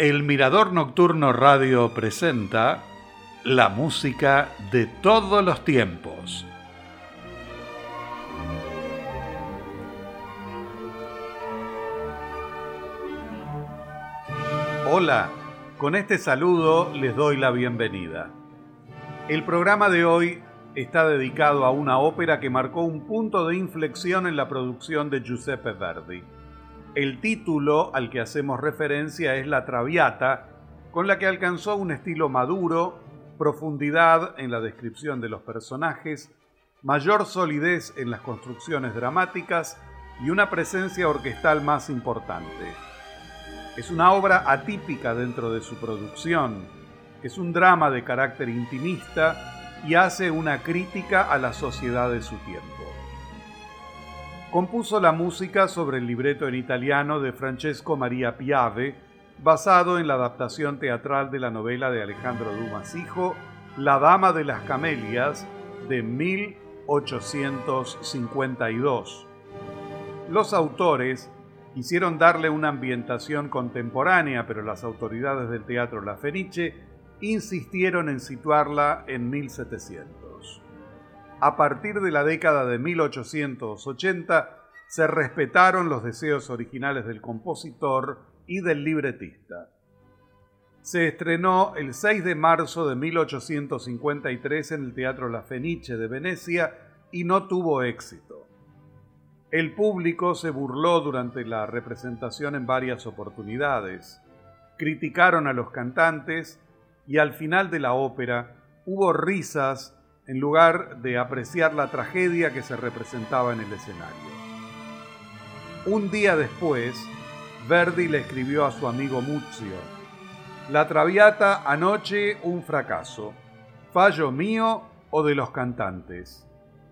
El Mirador Nocturno Radio presenta la música de todos los tiempos. Hola, con este saludo les doy la bienvenida. El programa de hoy está dedicado a una ópera que marcó un punto de inflexión en la producción de Giuseppe Verdi. El título al que hacemos referencia es La Traviata, con la que alcanzó un estilo maduro, profundidad en la descripción de los personajes, mayor solidez en las construcciones dramáticas y una presencia orquestal más importante. Es una obra atípica dentro de su producción, es un drama de carácter intimista y hace una crítica a la sociedad de su tiempo. Compuso la música sobre el libreto en italiano de Francesco Maria Piave, basado en la adaptación teatral de la novela de Alejandro Dumas Hijo, La Dama de las Camelias, de 1852. Los autores quisieron darle una ambientación contemporánea, pero las autoridades del teatro La Fenice insistieron en situarla en 1700. A partir de la década de 1880 se respetaron los deseos originales del compositor y del libretista. Se estrenó el 6 de marzo de 1853 en el Teatro La Fenice de Venecia y no tuvo éxito. El público se burló durante la representación en varias oportunidades. Criticaron a los cantantes y al final de la ópera hubo risas en lugar de apreciar la tragedia que se representaba en el escenario. Un día después, Verdi le escribió a su amigo Muzio, La Traviata anoche un fracaso, fallo mío o de los cantantes,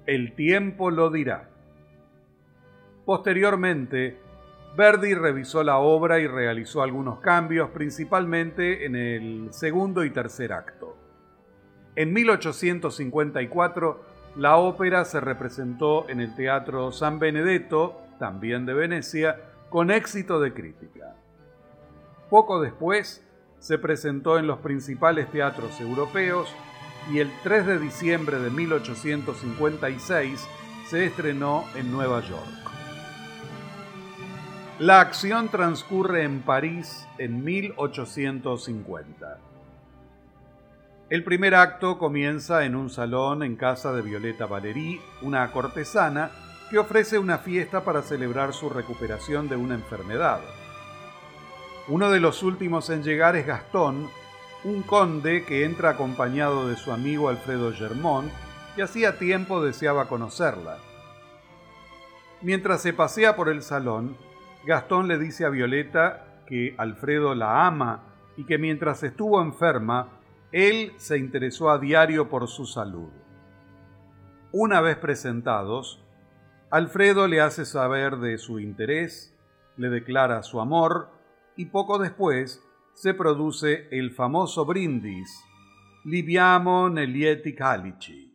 el tiempo lo dirá. Posteriormente, Verdi revisó la obra y realizó algunos cambios, principalmente en el segundo y tercer acto. En 1854, la ópera se representó en el Teatro San Benedetto, también de Venecia, con éxito de crítica. Poco después, se presentó en los principales teatros europeos y el 3 de diciembre de 1856 se estrenó en Nueva York. La acción transcurre en París en 1850. El primer acto comienza en un salón en casa de Violeta Valery, una cortesana que ofrece una fiesta para celebrar su recuperación de una enfermedad. Uno de los últimos en llegar es Gastón, un conde que entra acompañado de su amigo Alfredo Germont, que hacía tiempo deseaba conocerla. Mientras se pasea por el salón, Gastón le dice a Violeta que Alfredo la ama y que mientras estuvo enferma, él se interesó a diario por su salud. Una vez presentados, Alfredo le hace saber de su interés, le declara su amor y poco después se produce el famoso brindis, Libiamo Nelieti Calici.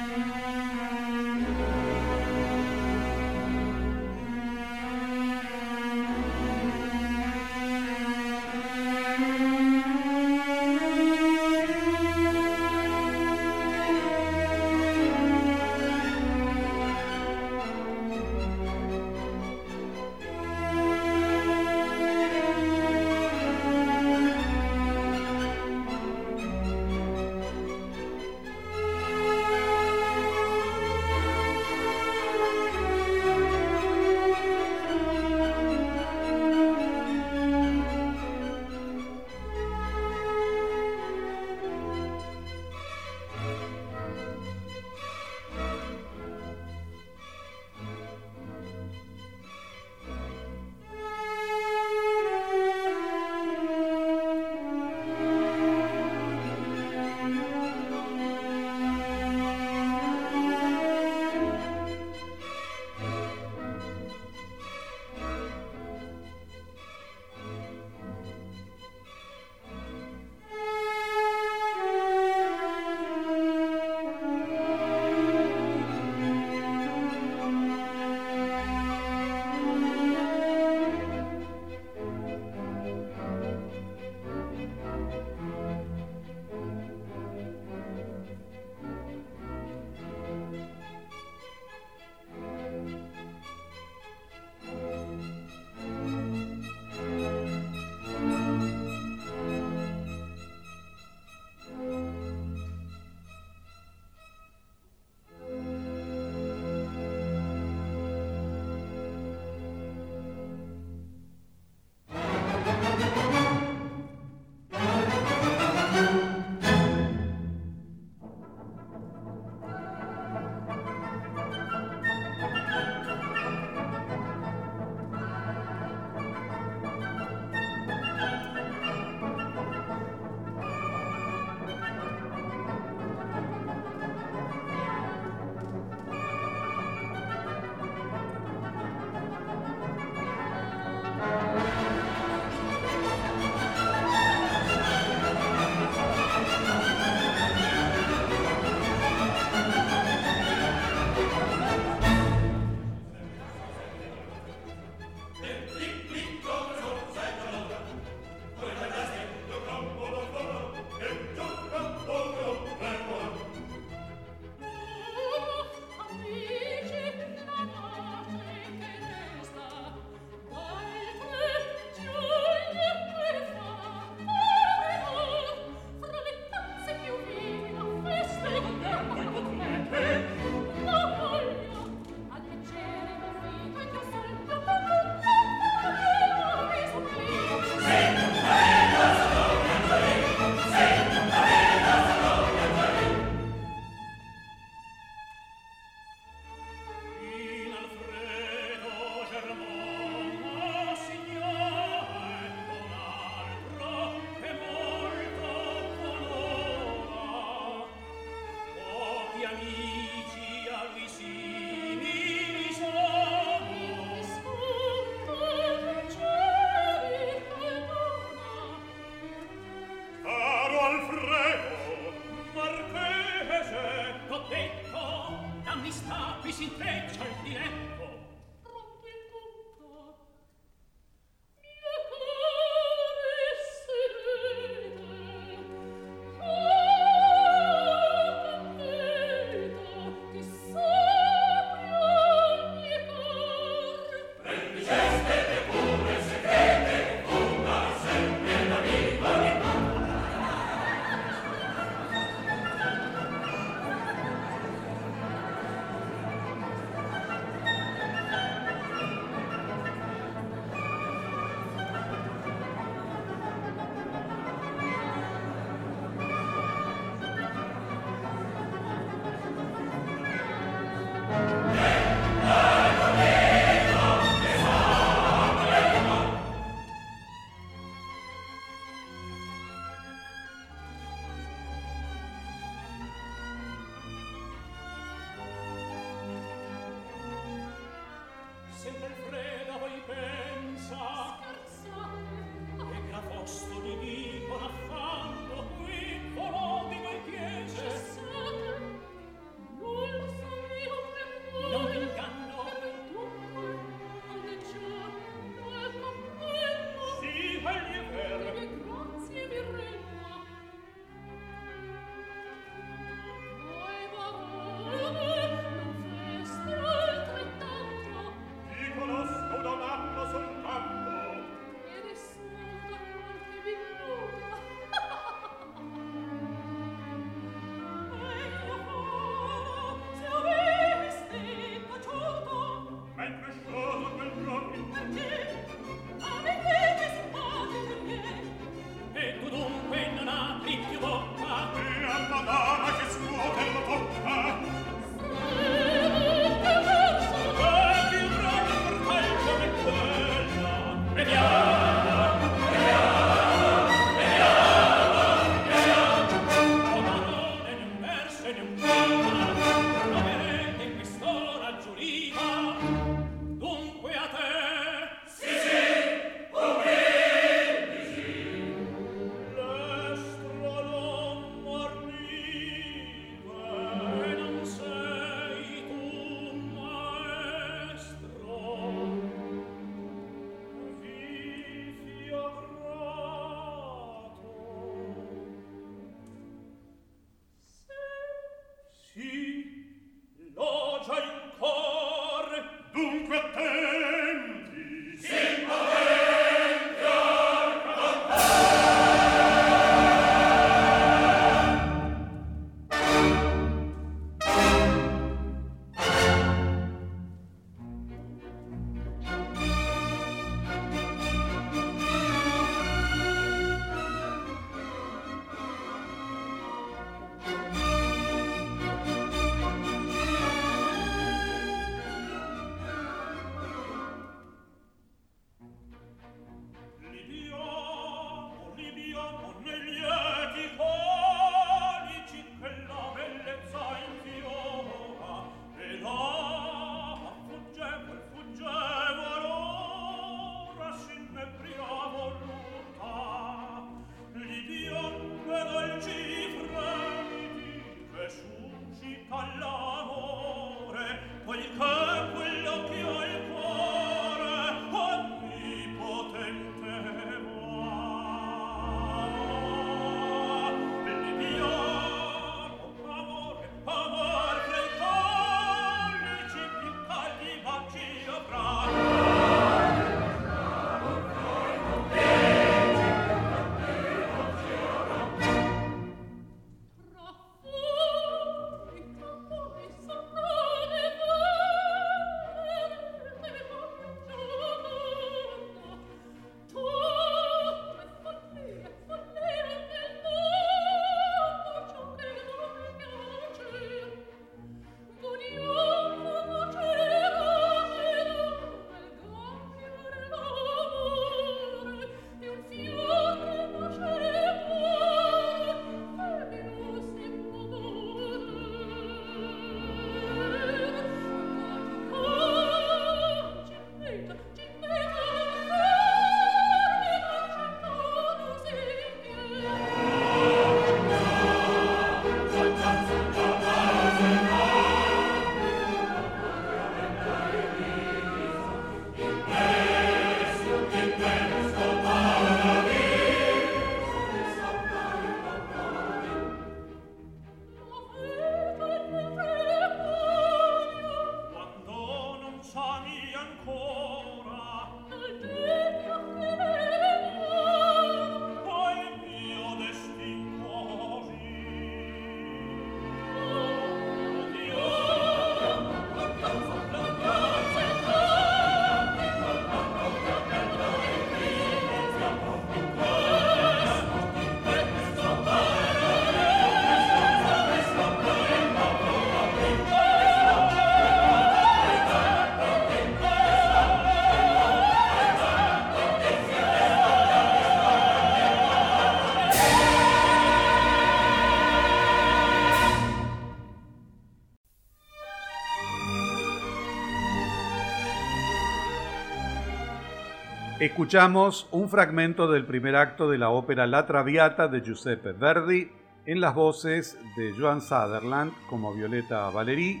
Escuchamos un fragmento del primer acto de la ópera La Traviata de Giuseppe Verdi en las voces de Joan Sutherland como Violeta Valerí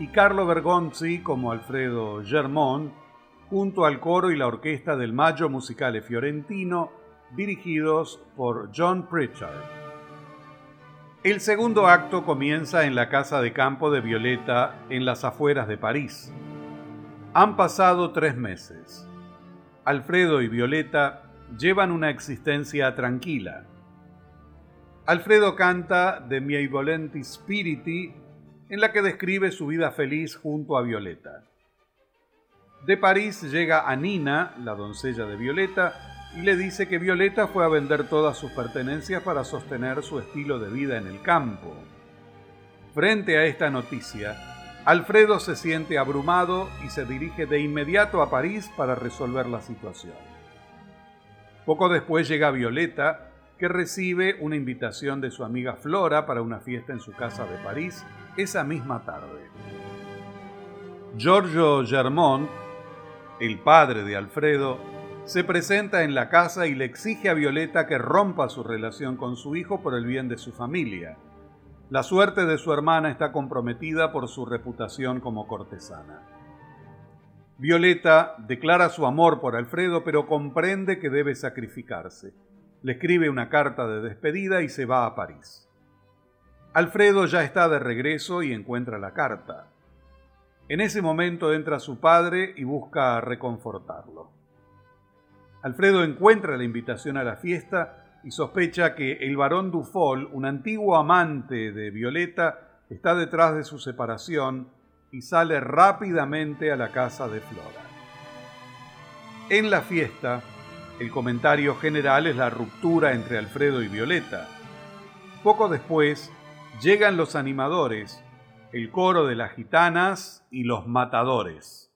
y Carlo Bergonzi como Alfredo Germont, junto al coro y la orquesta del Maggio Musicale Fiorentino, dirigidos por John Pritchard. El segundo acto comienza en la casa de campo de Violeta en las afueras de París. Han pasado tres meses. Alfredo y Violeta llevan una existencia tranquila. Alfredo canta de Miei Volenti Spiriti, en la que describe su vida feliz junto a Violeta. De París llega a Nina, la doncella de Violeta, y le dice que Violeta fue a vender todas sus pertenencias para sostener su estilo de vida en el campo. Frente a esta noticia, Alfredo se siente abrumado y se dirige de inmediato a París para resolver la situación. Poco después llega Violeta, que recibe una invitación de su amiga Flora para una fiesta en su casa de París esa misma tarde. Giorgio Germont, el padre de Alfredo, se presenta en la casa y le exige a Violeta que rompa su relación con su hijo por el bien de su familia. La suerte de su hermana está comprometida por su reputación como cortesana. Violeta declara su amor por Alfredo, pero comprende que debe sacrificarse le escribe una carta de despedida y se va a París. Alfredo ya está de regreso y encuentra la carta. En ese momento entra su padre y busca reconfortarlo. Alfredo encuentra la invitación a la fiesta y sospecha que el barón Dufol, un antiguo amante de Violeta, está detrás de su separación y sale rápidamente a la casa de Flora. En la fiesta, el comentario general es la ruptura entre Alfredo y Violeta. Poco después llegan los animadores, el coro de las gitanas y los matadores.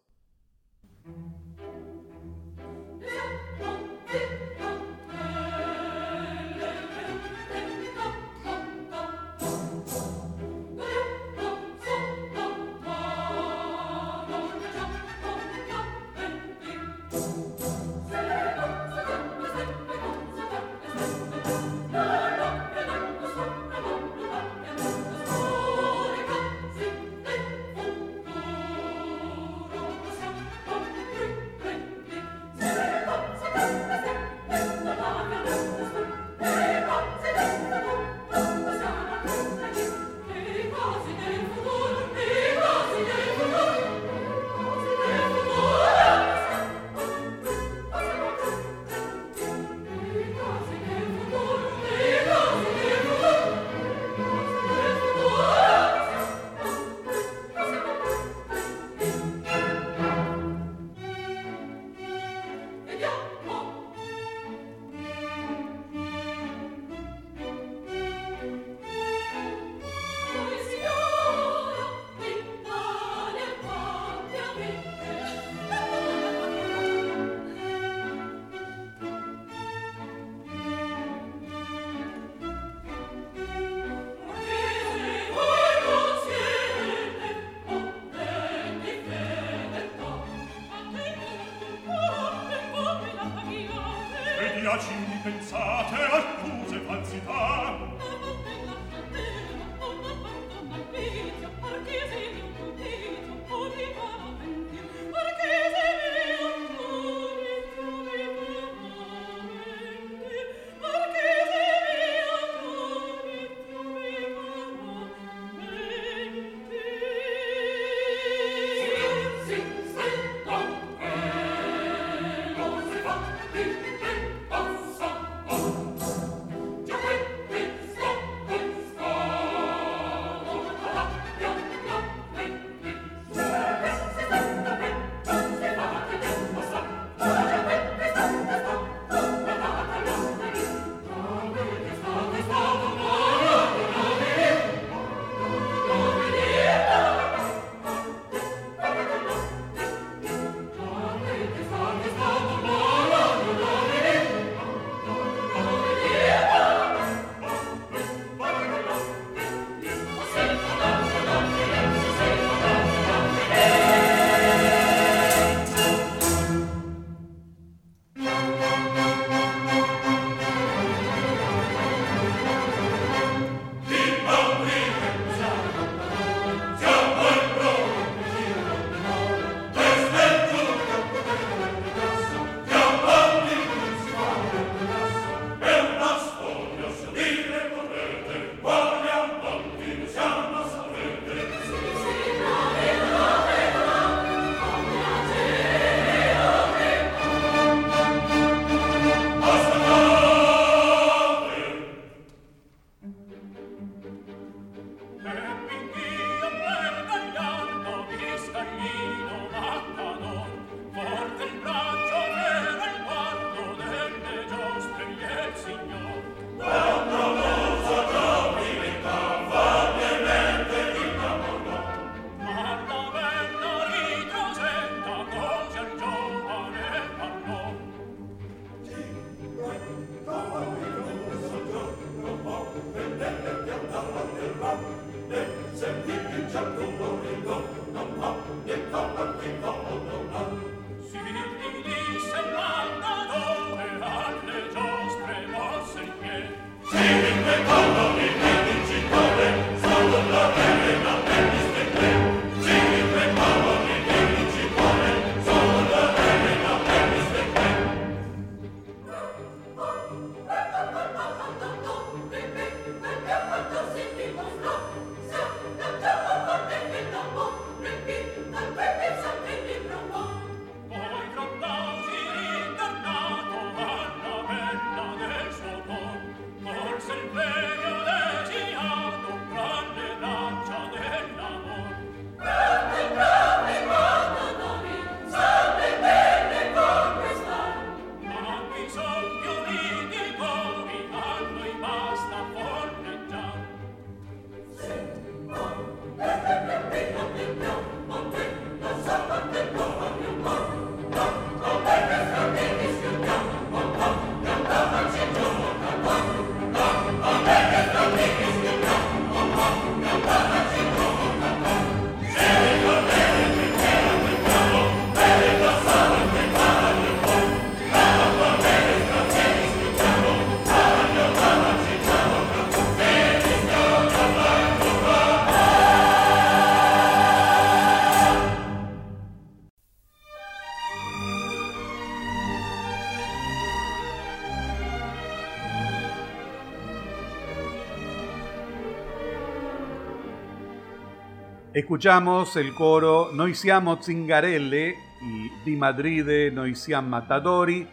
Escuchamos el coro Noi siamo Zingarelle y Di Madride Noi siamo Matadori,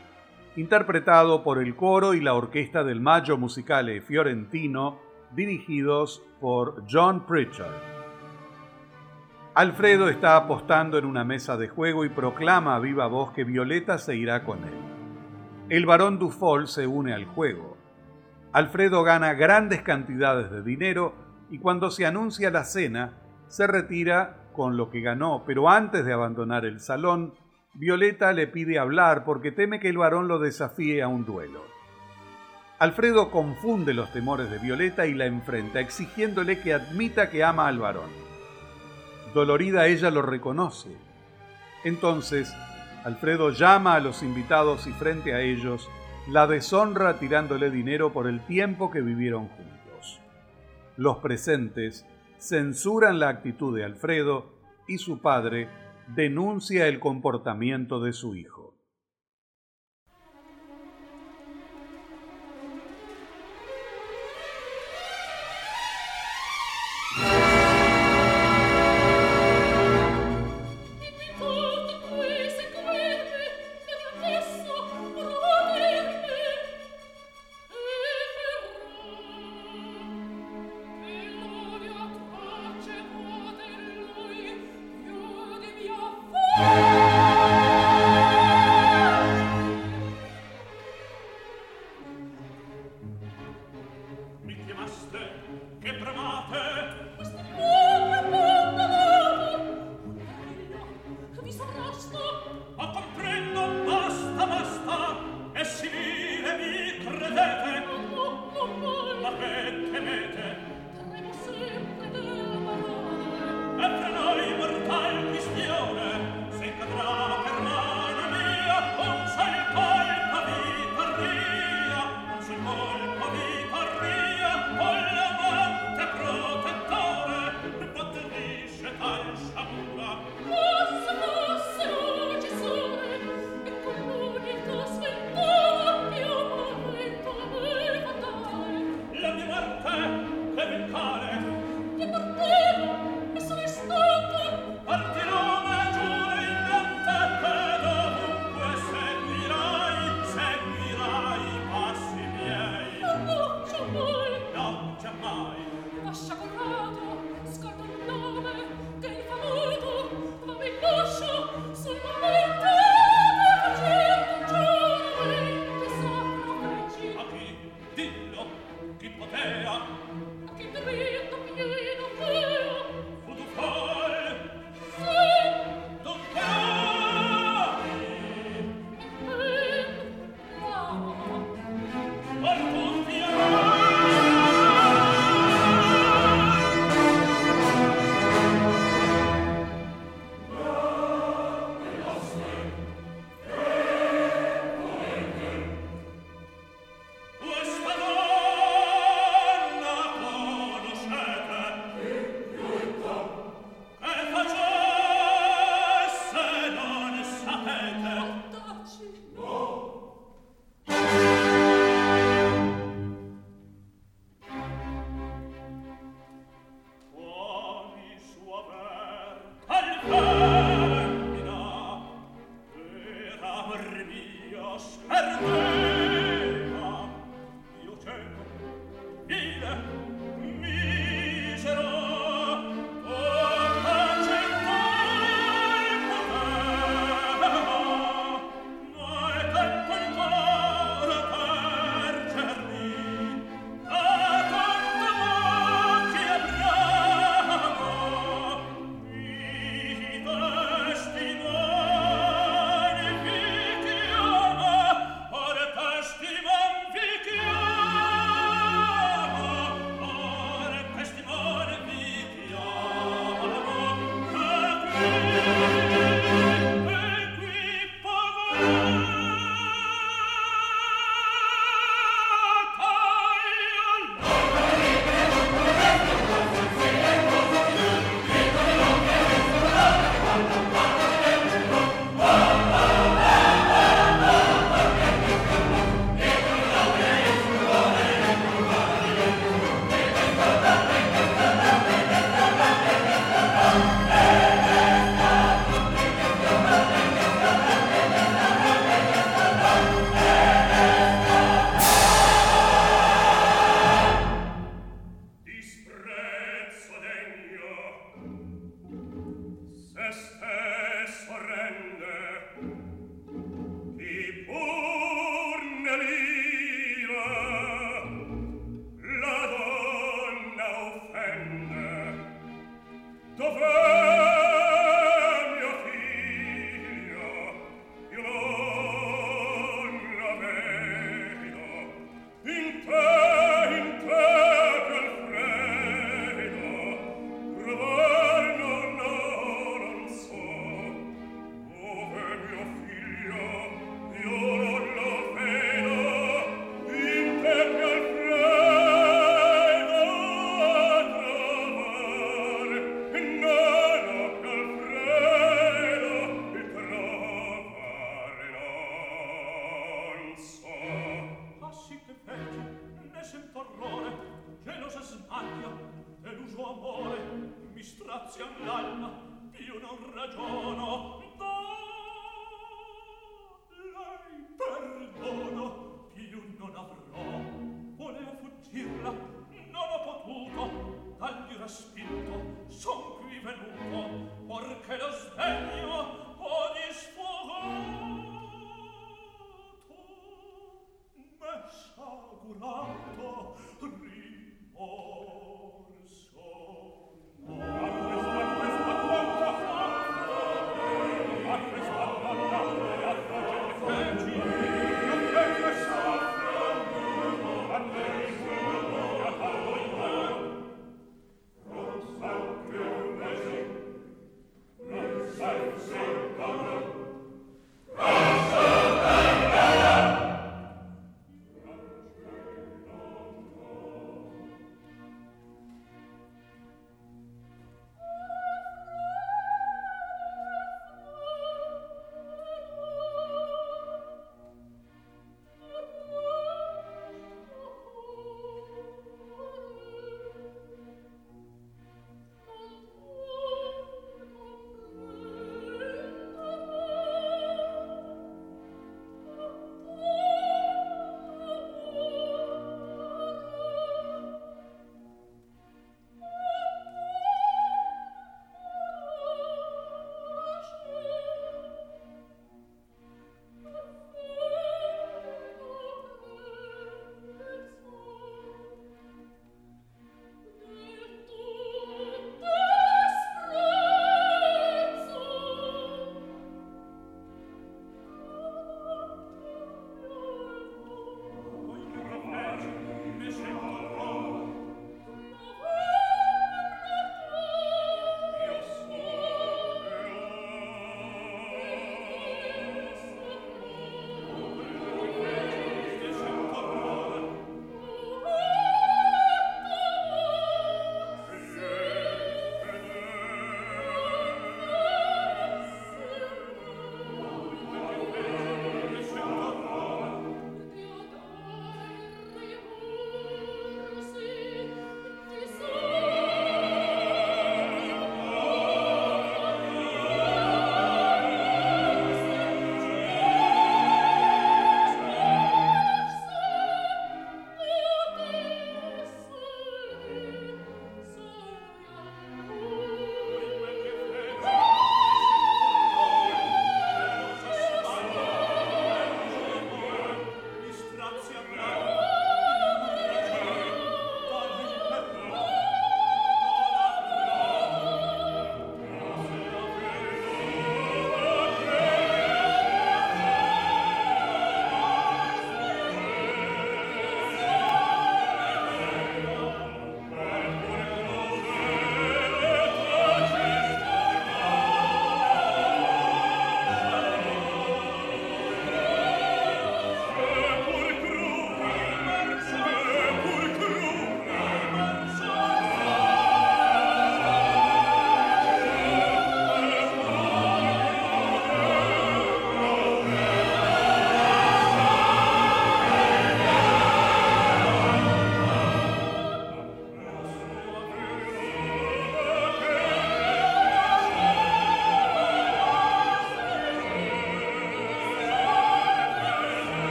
interpretado por el coro y la orquesta del Maggio Musicale Fiorentino, dirigidos por John Pritchard. Alfredo está apostando en una mesa de juego y proclama a viva voz que Violeta se irá con él. El barón Dufol se une al juego. Alfredo gana grandes cantidades de dinero y cuando se anuncia la cena, se retira con lo que ganó, pero antes de abandonar el salón, Violeta le pide hablar porque teme que el varón lo desafíe a un duelo. Alfredo confunde los temores de Violeta y la enfrenta, exigiéndole que admita que ama al varón. Dolorida ella lo reconoce. Entonces, Alfredo llama a los invitados y frente a ellos la deshonra tirándole dinero por el tiempo que vivieron juntos. Los presentes censuran la actitud de Alfredo y su padre denuncia el comportamiento de su hijo.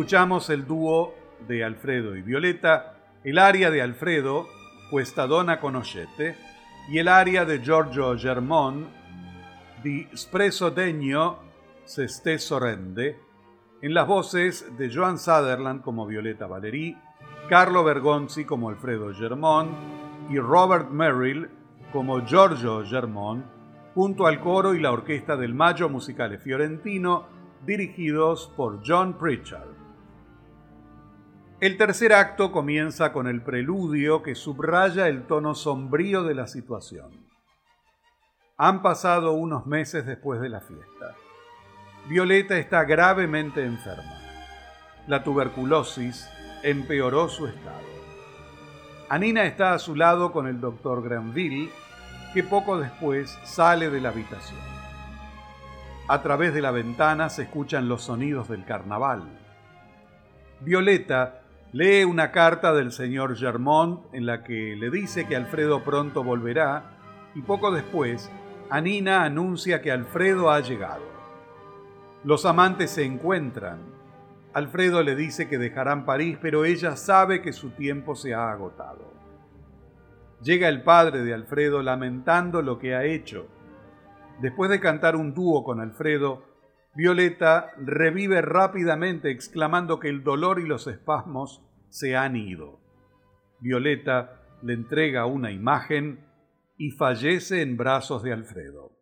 Escuchamos el dúo de Alfredo y Violeta, el aria de Alfredo, Questa donna conoscete, y el aria de Giorgio Germón, Di Espresso Degno se rende, en las voces de Joan Sutherland como Violeta Valerí, Carlo Bergonzi como Alfredo Germón y Robert Merrill como Giorgio Germón, junto al coro y la orquesta del Maggio Musicale Fiorentino, dirigidos por John Pritchard. El tercer acto comienza con el preludio que subraya el tono sombrío de la situación. Han pasado unos meses después de la fiesta. Violeta está gravemente enferma. La tuberculosis empeoró su estado. Anina está a su lado con el doctor Granville, que poco después sale de la habitación. A través de la ventana se escuchan los sonidos del carnaval. Violeta lee una carta del señor Germont en la que le dice que Alfredo pronto volverá y poco después Anina anuncia que Alfredo ha llegado. Los amantes se encuentran. Alfredo le dice que dejarán París, pero ella sabe que su tiempo se ha agotado. Llega el padre de Alfredo lamentando lo que ha hecho. Después de cantar un dúo con Alfredo, Violeta revive rápidamente exclamando que el dolor y los espasmos se han ido. Violeta le entrega una imagen y fallece en brazos de Alfredo.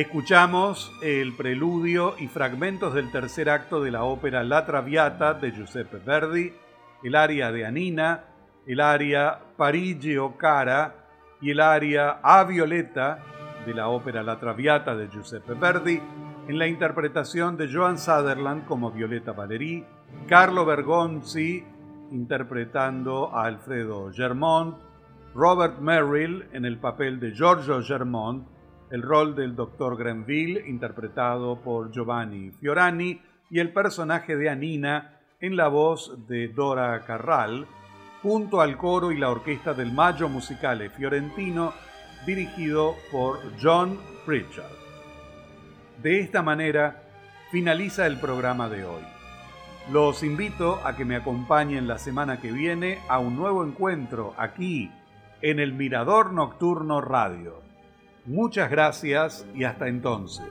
Escuchamos el preludio y fragmentos del tercer acto de la ópera La Traviata de Giuseppe Verdi, el aria de Anina, el aria Parigi o Cara y el aria A Violeta de la ópera La Traviata de Giuseppe Verdi, en la interpretación de Joan Sutherland como Violeta Valerí, Carlo Bergonzi interpretando a Alfredo Germont, Robert Merrill en el papel de Giorgio Germont, el rol del Dr. Grenville interpretado por Giovanni Fiorani y el personaje de Anina en la voz de Dora Carral, junto al coro y la orquesta del Maggio Musicale Fiorentino dirigido por John Pritchard. De esta manera finaliza el programa de hoy. Los invito a que me acompañen la semana que viene a un nuevo encuentro aquí en el Mirador Nocturno Radio. Muchas gracias y hasta entonces.